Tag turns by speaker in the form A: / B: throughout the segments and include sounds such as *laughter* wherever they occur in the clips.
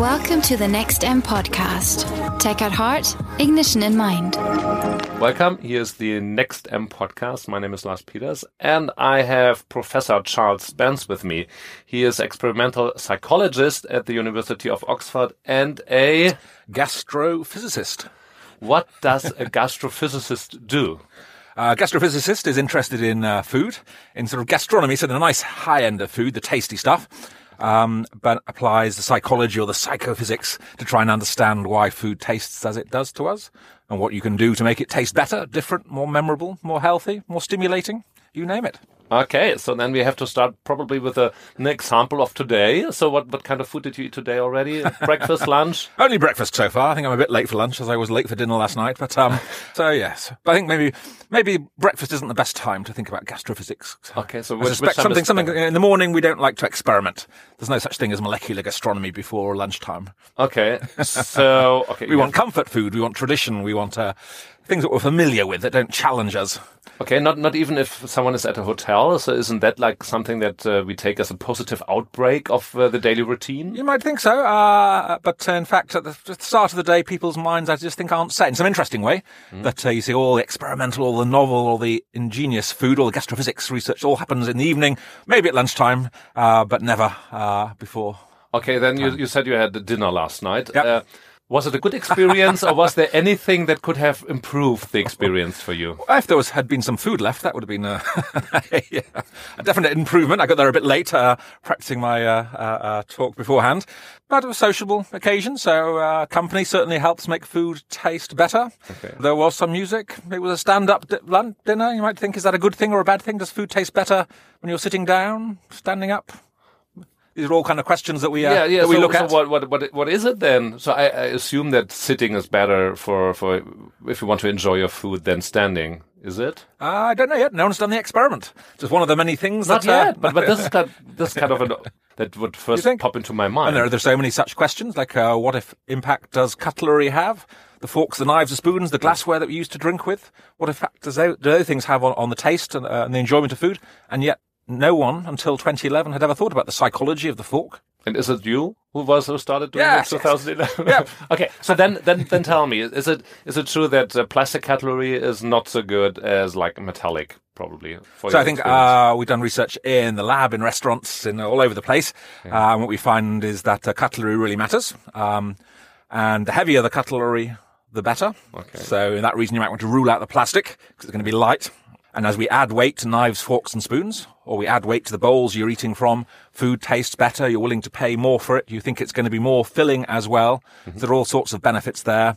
A: Welcome to the NextM podcast. Tech at heart, ignition in mind.
B: Welcome. Here's the NextM podcast. My name is Lars Peters, and I have Professor Charles Spence with me. He is experimental psychologist at the University of Oxford and a
C: gastrophysicist.
B: What does a gastrophysicist do?
C: A gastrophysicist is interested in uh, food, in sort of gastronomy, so the nice high end of food, the tasty stuff um, but applies the psychology or the psychophysics to try and understand why food tastes as it does to us and what you can do to make it taste better, different, more memorable, more healthy, more stimulating. You name it.
B: Okay, so then we have to start probably with a, an example of today. So what, what kind of food did you eat today already? *laughs* breakfast, lunch?
C: Only breakfast so far. I think I'm a bit late for lunch as I was late for dinner last night. But um, *laughs* so yes, but I think maybe maybe breakfast isn't the best time to think about gastrophysics.
B: Okay, so
C: which, I suspect something something in the morning we don't like to experiment. There's no such thing as molecular gastronomy before lunchtime.
B: Okay, *laughs* so okay,
C: we want comfort food. We want tradition. We want uh, things that we're familiar with that don't challenge us.
B: Okay, not not even if someone is at a hotel. So isn't that like something that uh, we take as a positive outbreak of uh, the daily routine?
C: You might think so, uh, but uh, in fact, at the, at the, start of the day, people's minds, I just think, aren't set in some interesting way. Mm. That uh, you see all the experimental, all the novel, all the ingenious food, all the gastrophysics research, all happens in the evening, maybe at lunchtime, uh, but never before.
B: Okay, then you, you said you had dinner last night. Yep. Was it a good experience, or was there anything that could have improved the experience for you?
C: If there was had been some food left, that would have been a, *laughs* a definite improvement. I got there a bit late, uh, practicing my uh, uh, uh talk beforehand, but it was a sociable occasion, so uh, company certainly helps make food taste better. Okay. There was some music. It was a stand-up di- dinner. You might think, is that a good thing or a bad thing? Does food taste better when you're sitting down, standing up? These are all kind of questions that we uh, yeah, yeah. That we
B: so,
C: look
B: so
C: at.
B: What, what what what is it then? So I, I, assume that sitting is better for for if you want to enjoy your food than standing. Is it?
C: Uh, I don't know yet. No one's done the experiment. Just one of the many things.
B: Not
C: that,
B: uh, yet, but but this is *laughs* kind this kind of an that would first pop into my mind.
C: And there are there's so many such questions like uh, what if impact does cutlery have? The forks, the knives, the spoons, the glassware that we used to drink with. What effect does those, do those things have on, on the taste and, uh, and the enjoyment of food? And yet no one until 2011 had ever thought about the psychology of the fork.
B: And is it you who was who started doing
C: yes,
B: it 2011? Yes.
C: yeah. *laughs*
B: okay. So then, then, then tell me, is it is it true that uh, plastic cutlery is not so good as like metallic? Probably.
C: so I think uh, we've done research in the lab, in restaurants, in all over the place. Yeah. Uh, and what we find is that uh, cutlery really matters. Um, and the heavier the cutlery, the better. Okay. So in that reason, you might want to rule out the plastic because it's going to be light. And as we add weight to knives, forks and spoons, or we add weight to the bowls you're eating from, food tastes better, you're willing to pay more for it, you think it's going to be more filling as well. Mm-hmm. There are all sorts of benefits there.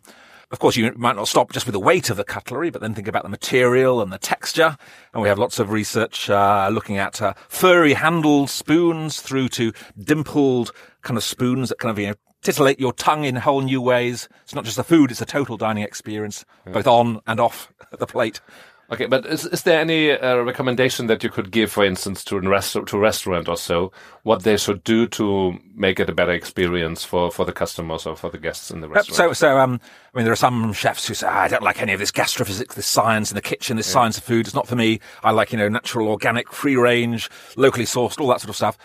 C: Of course, you might not stop just with the weight of the cutlery, but then think about the material and the texture. And we have lots of research uh, looking at uh, furry handled spoons through to dimpled kind of spoons that kind of, you know, titillate your tongue in whole new ways. It's not just the food, it's a total dining experience, yeah. both on and off the plate.
B: Okay, but is, is there any uh, recommendation that you could give, for instance, to a restaurant, to a restaurant or so, what they should do to make it a better experience for, for the customers or for the guests in the
C: restaurant? So, so um, I mean, there are some chefs who say, ah, I don't like any of this gastrophysics, this science in the kitchen, this yeah. science of food. It's not for me. I like, you know, natural, organic, free range, locally sourced, all that sort of stuff.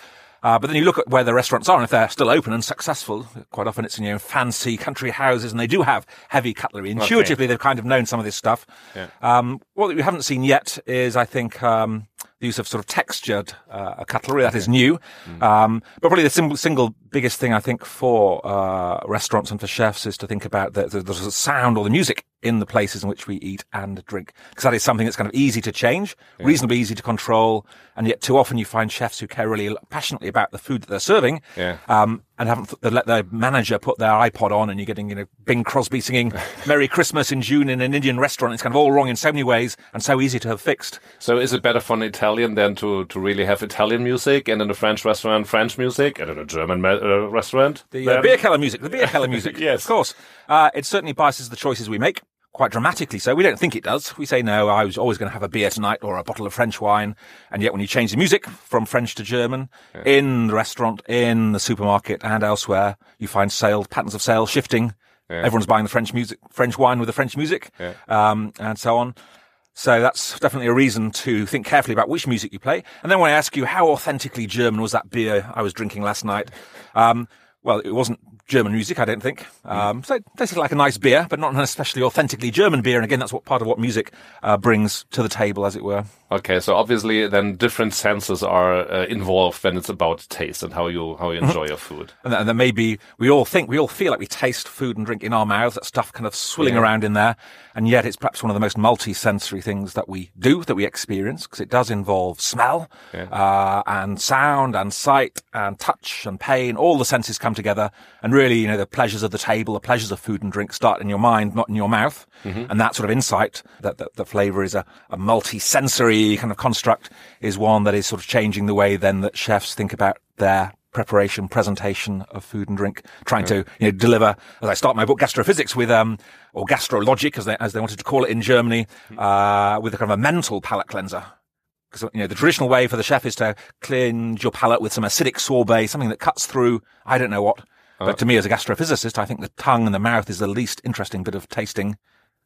C: Uh, but then you look at where the restaurants are, and if they're still open and successful, quite often it's in you know fancy country houses, and they do have heavy cutlery. Intuitively, okay. they've kind of known some of this stuff. Yeah. Um, what we haven't seen yet is, I think, um, the use of sort of textured uh, cutlery. That is new. Mm. Um, but probably the single, single biggest thing I think for uh, restaurants and for chefs is to think about the, the, the sound or the music in the places in which we eat and drink. Because that is something that's kind of easy to change, yeah. reasonably easy to control. And yet too often you find chefs who care really passionately about the food that they're serving. Yeah. Um, and haven't let their manager put their iPod on and you're getting, you know, Bing Crosby singing *laughs* Merry Christmas in June in an Indian restaurant. It's kind of all wrong in so many ways and so easy to have fixed.
B: So is it better for an Italian than to, to really have Italian music and in a French restaurant, French music and in a German uh, restaurant?
C: The uh, beer keller music, the beer keller *laughs* music.
B: yes.
C: Of course. Uh, it certainly biases the choices we make quite dramatically so. We don't think it does. We say, no, I was always going to have a beer tonight or a bottle of French wine. And yet when you change the music from French to German yeah. in the restaurant, in the supermarket and elsewhere, you find sales, patterns of sales shifting. Yeah. Everyone's buying the French music, French wine with the French music, yeah. um, and so on. So that's definitely a reason to think carefully about which music you play. And then when I ask you how authentically German was that beer I was drinking last night, *laughs* um, well, it wasn't German music, I don't think. Um, so it tasted like a nice beer, but not an especially authentically German beer. And again, that's what part of what music uh, brings to the table, as it were.
B: Okay, so obviously then different senses are uh, involved when it's about taste and how you how you enjoy your food.
C: And then, and then maybe we all think, we all feel like we taste food and drink in our mouths, that stuff kind of swilling
B: Yeah.
C: around in there. And yet it's perhaps one of the most multi-sensory things that we do, that we experience, because it does involve smell,
B: Yeah.
C: uh, and sound and sight and touch and pain. All the senses come together. And really, you know, the pleasures of the table, the pleasures of food and drink start in your mind, not in your mouth. And that sort of insight that, that the flavor is a, a multi-sensory kind of construct is one that is sort of changing the way then that chefs think about their preparation, presentation of food and drink, trying to you know deliver. As I start my book, Gastrophysics, with um or Gastrologik, as they as they wanted to call it in Germany, uh, with a kind of a mental palate cleanser. Because you know the traditional way for the chef is to cleanse your palate with some acidic sorbet, something that cuts through I don't know what. But to me, as a gastrophysicist, I think the tongue and the mouth is the least interesting bit of tasting.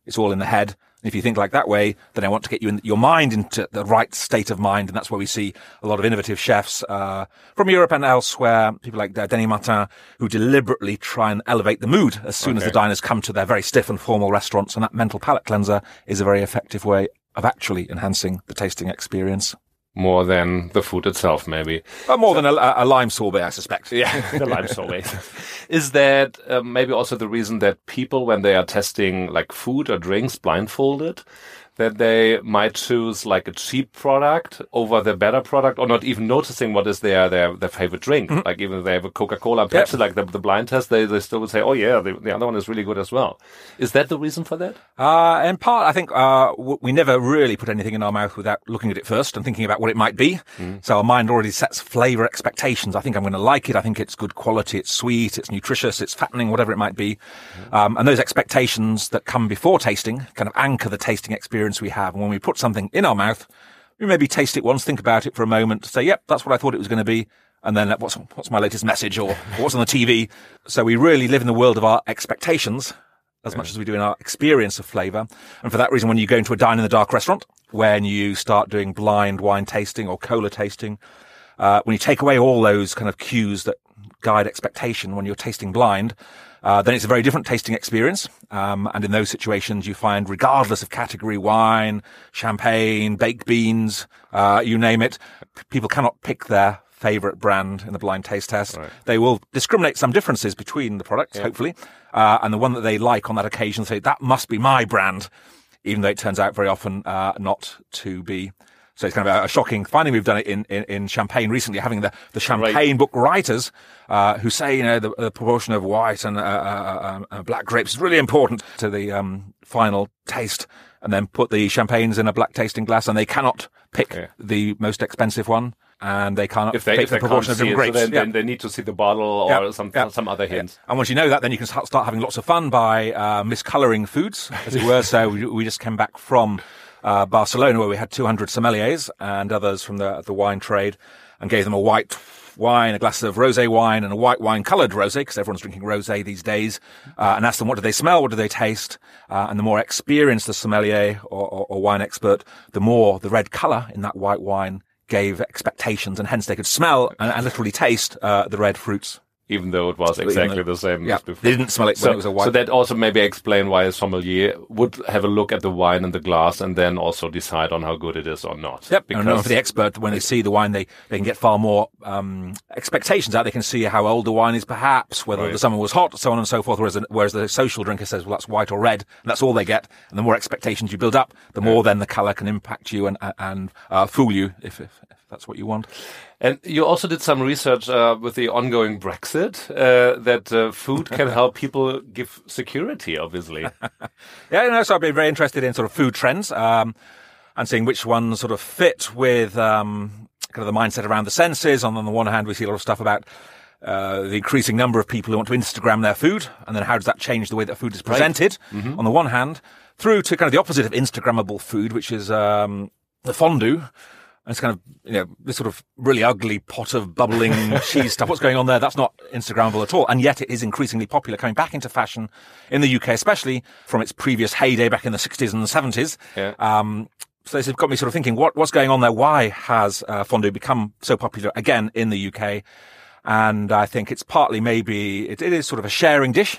C: It's all in the head. And if you think like that way, then I want to get you in your mind into the right state of mind. And that's where we see a lot of innovative chefs, uh, from Europe and elsewhere, people like uh, Denis Martin, who deliberately try and elevate the mood as soon as the diners come to their very stiff and formal restaurants. And that mental palate cleanser is a very effective way of actually enhancing the tasting experience.
B: More than the food itself, maybe.
C: Uh, more than a, a lime sorbet, I suspect.
B: Yeah, *laughs* the lime sorbet. *laughs* Is that uh, maybe also the reason that people, when they are testing like food or drinks blindfolded, that they might choose like a cheap product over the better product, or not even noticing what is their their, their favorite drink? Like even if they have a Coca Cola,
C: Mm-hmm. Yep.
B: Like the, the blind test, they, they still would say, "Oh yeah, the, the other one is really good as well." Is that the reason for that?
C: Uh, in part, I think uh, we never really put anything in our mouth without looking at it first and thinking about what it might be. So our mind already sets flavour expectations. I think I'm going to like it. I think it's good quality. It's sweet. It's nutritious. It's fattening. Whatever it might be. Um, and those expectations that come before tasting kind of anchor the tasting experience we have. And when we put something in our mouth, we maybe taste it once, think about it for a moment, say, "Yep, that's what I thought it was going to be." And then what's what's my latest message or what's on the TV? So we really live in the world of our expectations as much as we do in our experience of flavour. And for that reason, when you go into a dine in the dark restaurant, when you start doing blind wine tasting or cola tasting, uh, when you take away all those kind of cues that guide expectation when you're tasting blind, uh, then it's a very different tasting experience. Um, and in those situations, you find, regardless of category, wine, champagne, baked beans, uh, you name it, people cannot pick their favorite brand in the blind taste test. They will discriminate some differences between the products, hopefully, uh, and the one that they like on that occasion say that must be my brand, even though it turns out very often uh, not to be. So it's kind of a, a shocking finding. We've done it in, in, in Champagne recently, having the, the Champagne book writers uh, who say, you know, the, the proportion of white and uh, uh, uh, uh, black grapes is really important to the um, final taste, and then put the champagnes in a black tasting glass, and they cannot pick
B: Yeah.
C: the most expensive one, and they cannot
B: If they,
C: pick
B: if they
C: the proportion
B: can't
C: of different grapes.
B: so then,
C: Yeah.
B: then they need to see the bottle or
C: Yeah,
B: some
C: yeah.
B: some other hints.
C: And once you know that, then you can start start having lots of fun by uh, miscoloring foods, as it were. *laughs* so we, we just came back from uh, Barcelona, where we had 200 sommeliers and others from the the wine trade, and gave them a white wine, a glass of rosé wine, and a white wine coloured rosé, because everyone's drinking rosé these days, uh, and asked them what do they smell, what do they taste, uh, and the more experienced the sommelier or, or, or wine expert, the more the red colour in that white wine gave expectations, and hence they could smell and, and literally taste uh, the red fruits.
B: Even though it was exactly
C: though-
B: the same
C: Yeah,
B: as before.
C: they didn't smell it when
B: So,
C: it was a white.
B: so that also maybe explain why a sommelier would have a look at the wine in the glass and then also decide on how good it is or not.
C: Yep.
B: Because
C: and for the expert, when they see the wine, they, they can get far more um, expectations out. They can see how old the wine is, perhaps whether
B: Right.
C: the summer was hot, so on and so forth. Whereas, the, whereas the social drinker says, "Well, that's white or red," and that's all they get. And the more expectations you build up, the more then the colour can impact you and and uh, fool you if, if if that's what you want.
B: And you also did some research uh, with the ongoing Brexit uh, that uh, food can *laughs* help people give security, obviously. *laughs*
C: Yeah, you know, so I've been very interested in sort of food trends um, and seeing which ones sort of fit with um, kind of the mindset around the senses. On, on the one hand, we see a lot of stuff about uh, the increasing number of people who want to Instagram their food, and then how does that change the way that food is presented? On the one hand, through to kind of the opposite of Instagrammable food, which is um, the fondue. And it's kind of, you know, this sort of really ugly pot of bubbling *laughs* cheese stuff. What's going on there? That's not Instagrammable at all. And yet it is increasingly popular, coming back into fashion in the UK, especially from its previous heyday back in the 60s and the 70s.
B: Yeah.
C: Um, so this has got me sort of thinking, what, what's going on there? Why has uh, fondue become so popular again in the UK? And I think it's partly maybe, it, it is sort of a sharing dish.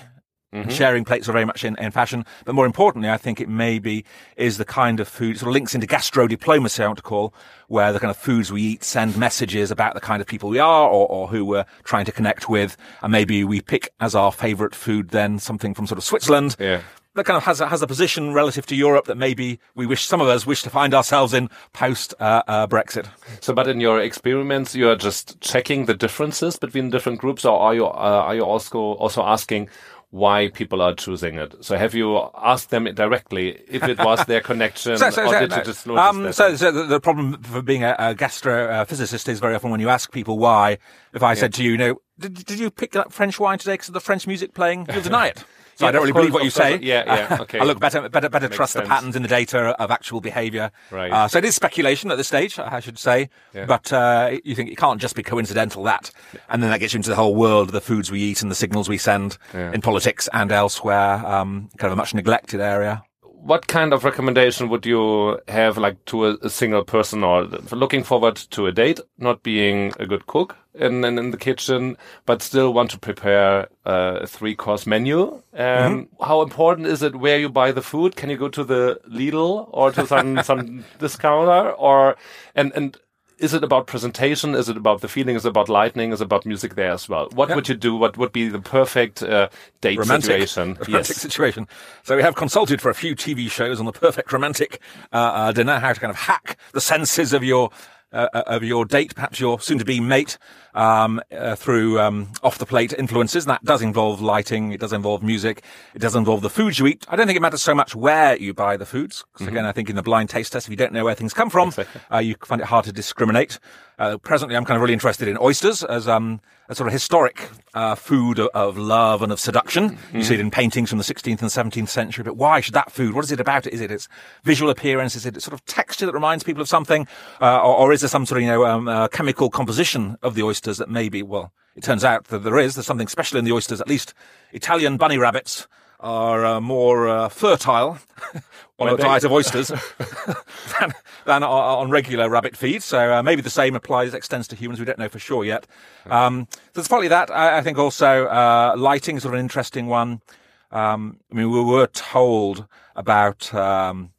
C: Sharing plates are very much in, in fashion, but more importantly, I think it maybe is the kind of food, sort of links into gastro diplomacy, I want to call, where the kind of foods we eat send messages about the kind of people we are or, or who we're trying to connect with. And maybe we pick as our favorite food then something from sort of Switzerland.
B: Yeah.
C: That kind of has a, has a position relative to Europe that maybe we wish some of us wish to find ourselves in post uh, uh, Brexit.
B: So, but in your experiments, you are just checking the differences between different groups, or are you uh, are you also also asking why people are choosing it? So, have you asked them directly if it was their *laughs* connection,
C: So, so,
B: or
C: so,
B: did
C: no.
B: you just notice
C: um, so, so the, the problem for being a, a gastrophysicist is very often when you ask people why, if I said to you, you know, did, did you pick that French wine today because of the French music playing? You'll *laughs* deny it. So
B: Yeah,
C: I don't really
B: course,
C: believe what you
B: course.
C: say.
B: Yeah, yeah, *laughs* okay.
C: I look better, better, better
B: Makes
C: trust
B: sense.
C: the patterns in the data of actual behaviour.
B: Right.
C: Uh, so it is speculation at this stage, I should say.
B: Yeah.
C: But uh, you think it can't just be coincidental that, and then that gets you into the whole world of the foods we eat and the signals we send
B: Yeah.
C: in politics and elsewhere. Um, kind of a much neglected area.
B: What kind of recommendation would you have like to a, a single person or looking forward to a date not being a good cook in, in, in the kitchen but still want to prepare uh, a three course menu? Um, how important is it where you buy the food? Can you go to the lidl or to some *laughs* some discounter or and and is it about presentation? Is it about the feeling? Is it about lightning? Is it about music there as well? What
C: Yeah.
B: would you do? What would be the perfect uh, date
C: romantic,
B: situation? *laughs*
C: romantic situation. So we have consulted for a few TV shows on the perfect romantic uh, uh, dinner, how to kind of hack the senses of your uh, uh, of your date, perhaps your soon-to-be mate, um, uh, through um, off-the-plate influences. And that does involve lighting. It does involve music. It does involve the foods you eat. I don't think it matters so much where you buy the foods. 'cause again, I think in the blind taste test, if you don't know where things come from,
B: Exactly.
C: uh, you find it hard to discriminate. Uh, presently, I'm kind of really interested in oysters as um, a sort of historic uh, food of, of love and of seduction. You see it in paintings from the 16th and 17th century. But why should that food? What is it about it? Is it its visual appearance? Is it its sort of texture that reminds people of something, uh, or, or is there some sort of you know um, uh, chemical composition of the oysters that maybe? Well, it turns out that there is. There's something special in the oysters. At least Italian bunny rabbits are uh, more uh, fertile *laughs* on a diet of oysters *laughs* than, than on, on regular rabbit feed. So uh, maybe the same applies, extends to humans. We don't know for sure yet. Um, so there's partly that. I, I think also uh, lighting is sort of an interesting one. Um, I mean, we were told about um,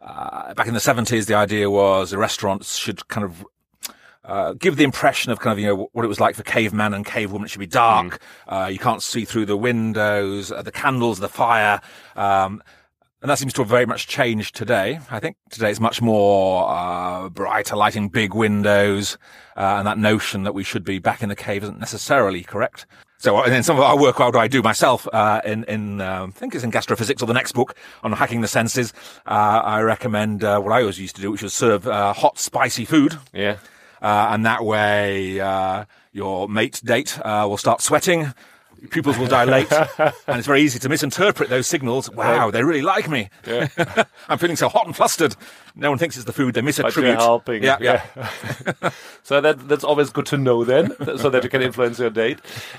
C: uh, back in the 70s, the idea was the restaurants should kind of uh, give the impression of kind of, you know, what it was like for caveman and cavewoman. It should be dark. Uh, you can't see through the windows, uh, the candles, the fire. Um, and that seems to have very much changed today. I think today it's much more uh, brighter lighting, big windows, uh, and that notion that we should be back in the cave isn't necessarily correct. So, and then some of our work, what do I do myself uh, in in um, I think it's in gastrophysics or the next book on hacking the senses. Uh, I recommend uh, what I always used to do, which was serve uh, hot, spicy food.
B: Yeah.
C: Uh, and that way, uh, your mate date uh, will start sweating, your pupils will dilate, *laughs* and it's very easy to misinterpret those signals. Wow, they really like me. *laughs* I'm feeling so hot and flustered. No one thinks it's the food. They
B: But
C: misattribute.
B: helping.
C: Yeah, yeah. *laughs*
B: so that that's always good to know then, so that you can influence your date.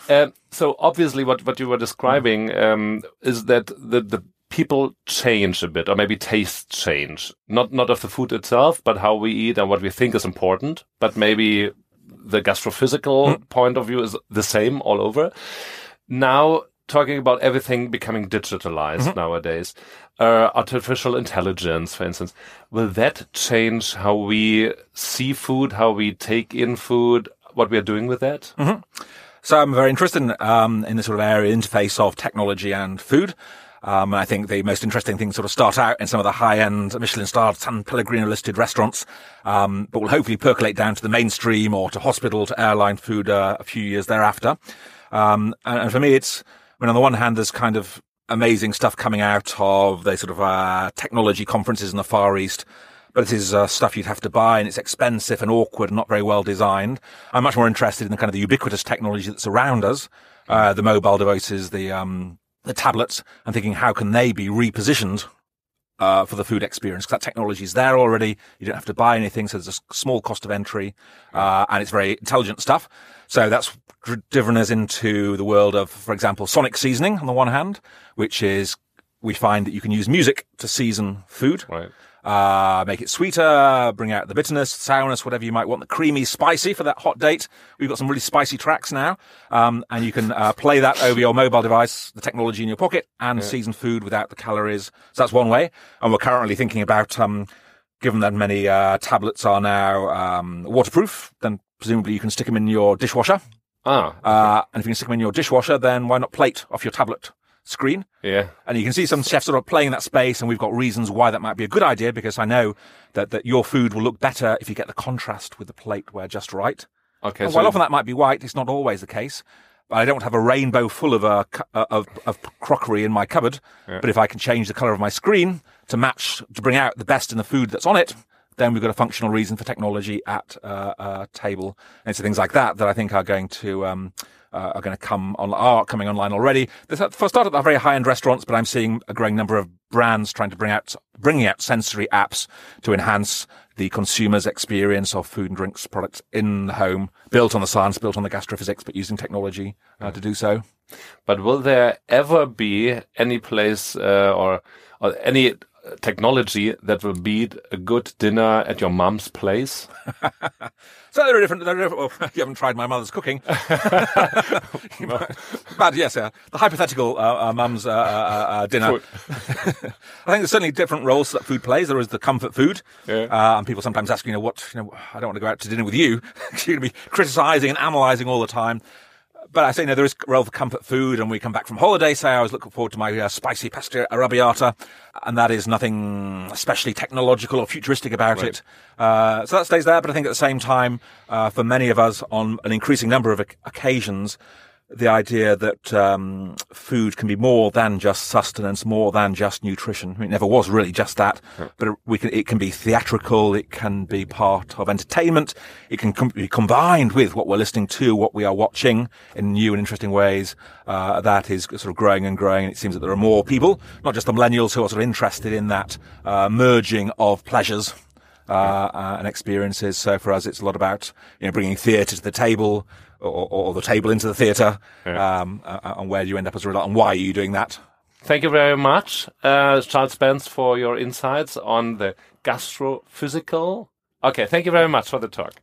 B: Um, so obviously, what what you were describing um, is that the the people change a bit, or maybe tastes change. Not not of the food itself, but how we eat and what we think is important. But maybe the gastrophysical point of view is the same all over. Now talking about everything becoming digitalized nowadays, uh, artificial intelligence, for instance, will that change how we see food, how we take in food, what we are doing with that?
C: So I'm very interested in, um, in the sort of area interface of technology and food. Um, I think the most interesting things sort of start out in some of the high-end Michelin-starred San Pellegrino-listed restaurants, um, but will hopefully percolate down to the mainstream or to hospital, to airline food uh, a few years thereafter. Um, and, and for me, it's, I mean, on the one hand, there's kind of amazing stuff coming out of the sort of uh, technology conferences in the Far East, but it is uh, stuff you'd have to buy and it's expensive and awkward and not very well designed. I'm much more interested in the kind of the ubiquitous technology that's around us, uh, the mobile devices, the um, the tablets, and thinking how can they be repositioned uh, for the food experience? Because that technology is there already. You don't have to buy anything, so there's a small cost of entry, uh, and it's very intelligent stuff. So that's driven us into the world of, for example, sonic seasoning on the one hand, which is we find that you can use music to season food.
B: Right.
C: Uh, make it sweeter, bring out the bitterness, sourness, whatever you might want, the creamy, spicy for that hot date. We've got some really spicy tracks now. Um, and you can uh, play that over your mobile device, the technology in your pocket, and yeah. season food without the calories. So that's one way. And we're currently thinking about, um, given that many uh, tablets are now um, waterproof, then presumably you can stick them in your dishwasher.
B: Ah.
C: Uh, and if you can stick them in your dishwasher, then why not plate off your tablet screen.
B: Yeah.
C: And you can see some chefs sort of playing that space, and we've got reasons why that might be a good idea because I know that, that your food will look better if you get the contrast with the plateware just right.
B: Okay.
C: And so while often that might be white, it's not always the case. But I don't have a rainbow full of, uh, of, of crockery in my cupboard, yeah. but if I can change the color of my screen to match, to bring out the best in the food that's on it, then we've got a functional reason for technology at uh, a table. And so things like that that I think are going to um, uh, are going to come on, are coming online already. There's, for start at the very high end restaurants, but I'm seeing a growing number of brands trying to bring out, bringing out sensory apps to enhance the consumer's experience of food and drinks products in the home, built on the science, built on the gastrophysics, but using technology uh, to do so.
B: But will there ever be any place uh, or, or any technology that will beat a good dinner at your mom's place? *laughs*
C: so they're different. They're different. Well, *laughs* you haven't tried my mother's cooking, *laughs* but yes, uh, the hypothetical uh, uh, mum's uh, uh, uh, dinner. I think there's certainly different roles that food plays. There is the comfort food, yeah. and people sometimes ask, you know, what, you know, I don't want to go out to dinner with you. You're going to be criticizing and analyzing all the time but I say, you know, there is role for comfort food, and we come back from holiday. Say, I was looking forward to my uh, spicy pasta arrabbiata, and that is nothing especially technological or futuristic about right. it. Uh, so that stays there. But I think at the same time, uh, for many of us, on an increasing number of occasions, the idea that um, food can be more than just sustenance, more than just nutrition. I mean, it never was really just that, but it, can, it can be theatrical. It can be part of entertainment. It can com- be combined with what we're listening to, what we are watching in new and interesting ways. Uh, that is sort of growing and growing. And it seems that there are more people, not just the millennials, who are sort of interested in that uh, merging of pleasures. Uh, uh, and experiences. So for us, it's a lot about you know bringing theatre to the table, or, or the table into the theatre, yeah. um, and where do you end up as a result, and why are you doing that?
B: Thank you very much, uh, Charles Spence, for your insights on the gastrophysical. Okay, thank you very much for the talk.